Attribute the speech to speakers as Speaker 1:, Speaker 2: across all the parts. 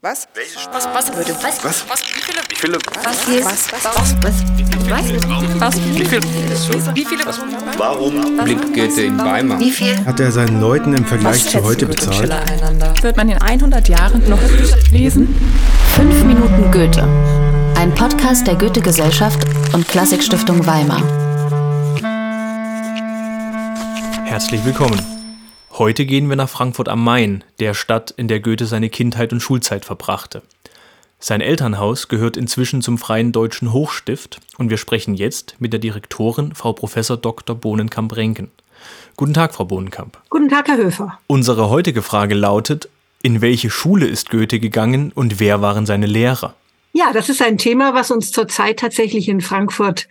Speaker 1: Was?
Speaker 2: Was, was, würde, was,
Speaker 1: Was?
Speaker 2: was, wie viele,
Speaker 1: Wie viele?
Speaker 2: was, was, was, was, was, was, wie viele, wie viele,
Speaker 1: Warum
Speaker 3: Blickt Goethe in Weimar.
Speaker 4: Wie viel?
Speaker 5: Hat er seinen Leuten im Vergleich zu heute bezahlt?
Speaker 2: wird man in 100 Jahren noch lesen?
Speaker 4: 5 Minuten Goethe. Ein Podcast der Goethe-Gesellschaft und Klassikstiftung Weimar.
Speaker 6: Herzlich willkommen. Heute gehen wir nach Frankfurt am Main, der Stadt, in der Goethe seine Kindheit und Schulzeit verbrachte. Sein Elternhaus gehört inzwischen zum Freien Deutschen Hochstift und wir sprechen jetzt mit der Direktorin, Frau Prof. Dr. Bohnenkamp-Renken. Guten Tag, Frau Bohnenkamp.
Speaker 7: Guten Tag, Herr Höfer.
Speaker 6: Unsere heutige Frage lautet, in welche Schule ist Goethe gegangen und wer waren seine Lehrer?
Speaker 7: Ja, das ist ein Thema, was uns zurzeit tatsächlich in Frankfurt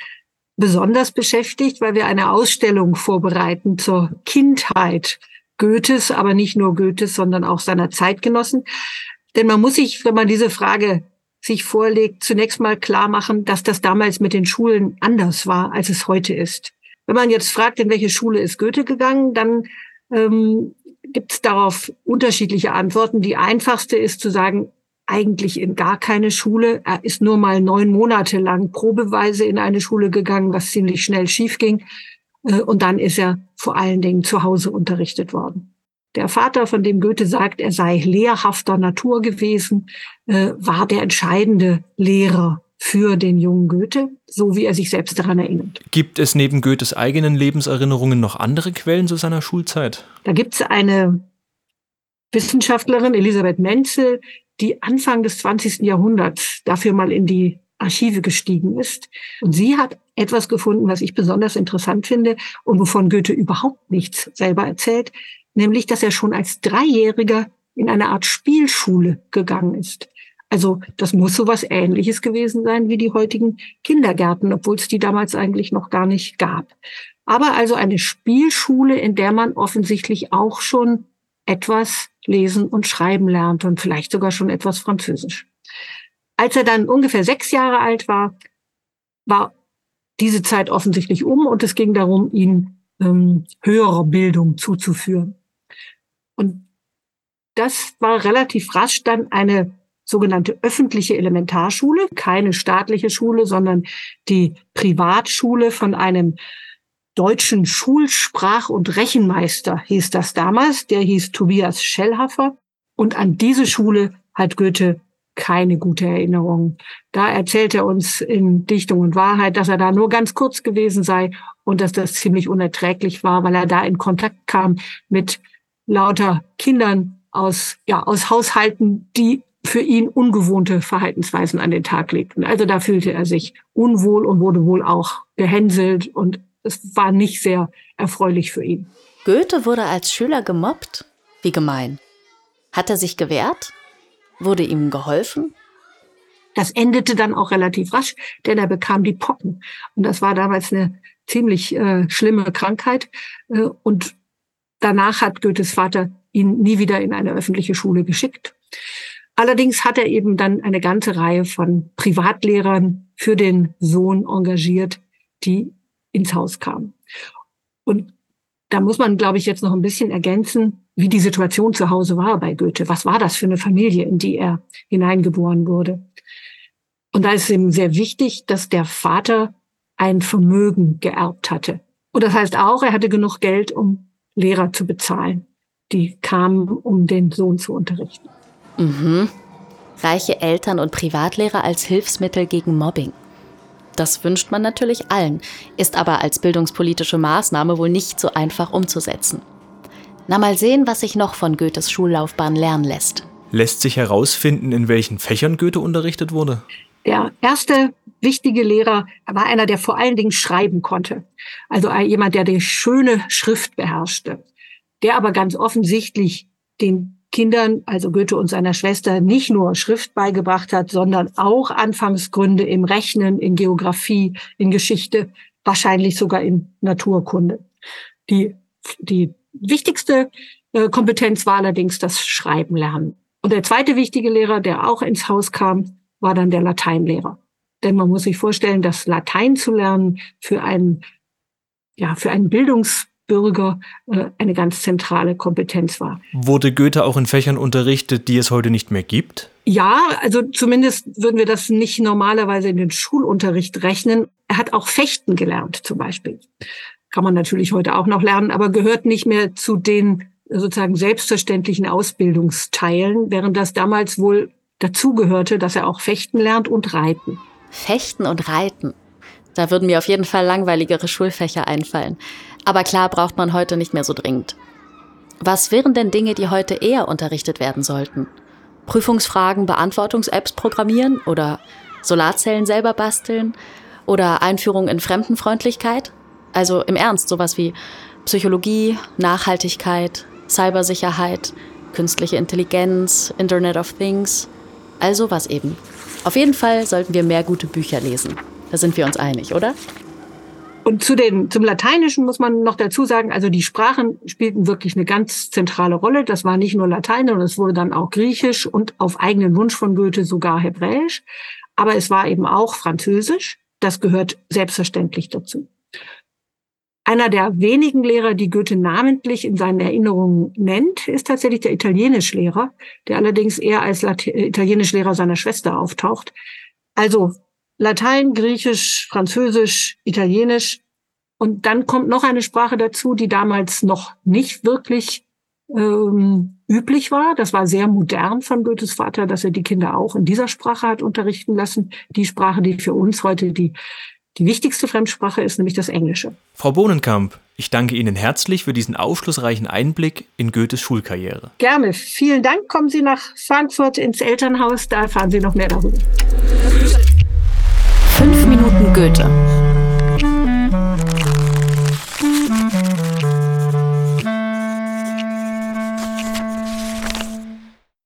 Speaker 7: besonders beschäftigt, weil wir eine Ausstellung vorbereiten zur Kindheit Goethes, aber nicht nur Goethes, sondern auch seiner Zeitgenossen. Denn man muss sich, wenn man diese Frage sich vorlegt, zunächst mal klar machen, dass das damals mit den Schulen anders war, als es heute ist. Wenn man jetzt fragt, in welche Schule ist Goethe gegangen, dann ähm, gibt es darauf unterschiedliche Antworten. Die einfachste ist zu sagen, eigentlich in gar keine Schule. Er ist nur mal neun Monate lang probeweise in eine Schule gegangen, was ziemlich schnell schief ging. Äh, Und dann ist er vor allen Dingen zu Hause unterrichtet worden. Der Vater, von dem Goethe sagt, er sei lehrhafter Natur gewesen, äh, war der entscheidende Lehrer für den jungen Goethe, so wie er sich selbst daran erinnert.
Speaker 6: Gibt es neben Goethes eigenen Lebenserinnerungen noch andere Quellen zu seiner Schulzeit?
Speaker 7: Da gibt es eine Wissenschaftlerin, Elisabeth Menzel, die Anfang des 20. Jahrhunderts dafür mal in die Archive gestiegen ist. Und sie hat etwas gefunden, was ich besonders interessant finde und wovon Goethe überhaupt nichts selber erzählt, nämlich, dass er schon als Dreijähriger in eine Art Spielschule gegangen ist. Also das muss so was Ähnliches gewesen sein wie die heutigen Kindergärten, obwohl es die damals eigentlich noch gar nicht gab. Aber also eine Spielschule, in der man offensichtlich auch schon etwas lesen und schreiben lernt und vielleicht sogar schon etwas Französisch. Als er dann ungefähr sechs Jahre alt war, war diese Zeit offensichtlich um und es ging darum, ihn ähm, höherer Bildung zuzuführen. Und das war relativ rasch dann eine sogenannte öffentliche Elementarschule, keine staatliche Schule, sondern die Privatschule von einem deutschen Schulsprach- und Rechenmeister hieß das damals. Der hieß Tobias Schellhaffer. Und an diese Schule hat Goethe keine gute Erinnerung. Da erzählt er uns in Dichtung und Wahrheit, dass er da nur ganz kurz gewesen sei und dass das ziemlich unerträglich war, weil er da in Kontakt kam mit lauter Kindern aus, ja, aus Haushalten, die für ihn ungewohnte Verhaltensweisen an den Tag legten. Also da fühlte er sich unwohl und wurde wohl auch gehänselt und es war nicht sehr erfreulich für ihn.
Speaker 4: Goethe wurde als Schüler gemobbt? Wie gemein. Hat er sich gewehrt? Wurde ihm geholfen?
Speaker 7: Das endete dann auch relativ rasch, denn er bekam die Pocken. Und das war damals eine ziemlich äh, schlimme Krankheit. Äh, und danach hat Goethes Vater ihn nie wieder in eine öffentliche Schule geschickt. Allerdings hat er eben dann eine ganze Reihe von Privatlehrern für den Sohn engagiert, die ins Haus kamen. Und da muss man, glaube ich, jetzt noch ein bisschen ergänzen, wie die Situation zu Hause war bei Goethe. Was war das für eine Familie, in die er hineingeboren wurde? Und da ist es eben sehr wichtig, dass der Vater ein Vermögen geerbt hatte. Und das heißt auch, er hatte genug Geld, um Lehrer zu bezahlen. Die kamen, um den Sohn zu unterrichten.
Speaker 4: Mhm. Reiche Eltern und Privatlehrer als Hilfsmittel gegen Mobbing. Das wünscht man natürlich allen, ist aber als bildungspolitische Maßnahme wohl nicht so einfach umzusetzen. Na mal sehen, was sich noch von Goethes Schullaufbahn lernen lässt.
Speaker 6: Lässt sich herausfinden, in welchen Fächern Goethe unterrichtet wurde?
Speaker 7: Der erste wichtige Lehrer war einer, der vor allen Dingen schreiben konnte. Also jemand, der die schöne Schrift beherrschte. Der aber ganz offensichtlich den Kindern, also Goethe und seiner Schwester, nicht nur Schrift beigebracht hat, sondern auch Anfangsgründe im Rechnen, in Geografie, in Geschichte, wahrscheinlich sogar in Naturkunde. Die, die wichtigste äh, Kompetenz war allerdings das Schreiben lernen. Und der zweite wichtige Lehrer, der auch ins Haus kam, war dann der Lateinlehrer. Denn man muss sich vorstellen, dass Latein zu lernen für einen, ja, für einen Bildungsbürger äh, eine ganz zentrale Kompetenz war.
Speaker 6: Wurde Goethe auch in Fächern unterrichtet, die es heute nicht mehr gibt?
Speaker 7: Ja, also zumindest würden wir das nicht normalerweise in den Schulunterricht rechnen. Er hat auch Fechten gelernt zum Beispiel. Kann man natürlich heute auch noch lernen, aber gehört nicht mehr zu den sozusagen selbstverständlichen Ausbildungsteilen, während das damals wohl dazugehörte, dass er auch Fechten lernt und Reiten.
Speaker 4: Fechten und Reiten. Da würden mir auf jeden Fall langweiligere Schulfächer einfallen. Aber klar braucht man heute nicht mehr so dringend. Was wären denn Dinge, die heute eher unterrichtet werden sollten? Prüfungsfragen, Beantwortungs-Apps programmieren oder Solarzellen selber basteln oder Einführung in Fremdenfreundlichkeit? Also im Ernst, sowas wie Psychologie, Nachhaltigkeit, Cybersicherheit, künstliche Intelligenz, Internet of Things, also was eben. Auf jeden Fall sollten wir mehr gute Bücher lesen. Da sind wir uns einig, oder?
Speaker 7: Und zu den, zum Lateinischen muss man noch dazu sagen, also die Sprachen spielten wirklich eine ganz zentrale Rolle. Das war nicht nur Latein, sondern es wurde dann auch Griechisch und auf eigenen Wunsch von Goethe sogar Hebräisch. Aber es war eben auch Französisch. Das gehört selbstverständlich dazu. Einer der wenigen Lehrer, die Goethe namentlich in seinen Erinnerungen nennt, ist tatsächlich der Italienischlehrer, der allerdings eher als Italienischlehrer seiner Schwester auftaucht. Also Latein, Griechisch, Französisch, Italienisch. Und dann kommt noch eine Sprache dazu, die damals noch nicht wirklich ähm, üblich war. Das war sehr modern von Goethes Vater, dass er die Kinder auch in dieser Sprache hat unterrichten lassen. Die Sprache, die für uns heute die die wichtigste Fremdsprache ist nämlich das Englische.
Speaker 6: Frau Bohnenkamp, ich danke Ihnen herzlich für diesen aufschlussreichen Einblick in Goethes Schulkarriere.
Speaker 7: Gerne. Vielen Dank. Kommen Sie nach Frankfurt ins Elternhaus, da erfahren Sie noch mehr darüber.
Speaker 4: Fünf Minuten Goethe